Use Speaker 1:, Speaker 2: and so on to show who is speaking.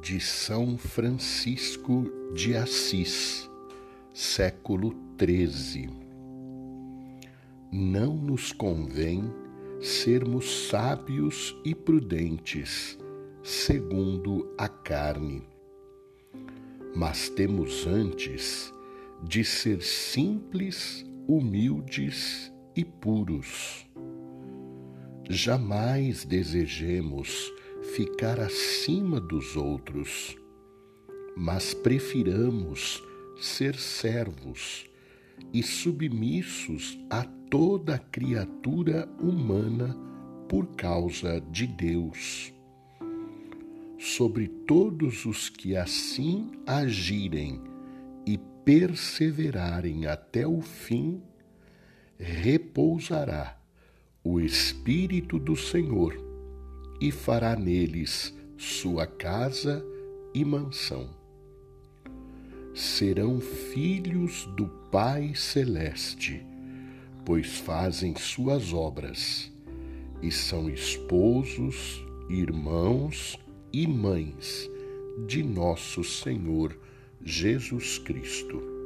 Speaker 1: de São Francisco de Assis, século XIII. Não nos convém sermos sábios e prudentes, segundo a carne, mas temos antes de ser simples, humildes e puros. Jamais desejemos ficar acima dos outros, mas prefiramos ser servos e submissos a toda criatura humana por causa de Deus. Sobre todos os que assim agirem e perseverarem até o fim, repousará o Espírito do Senhor e fará neles sua casa e mansão. Serão filhos do Pai Celeste, pois fazem suas obras, e são esposos, irmãos e mães de nosso Senhor Jesus Cristo.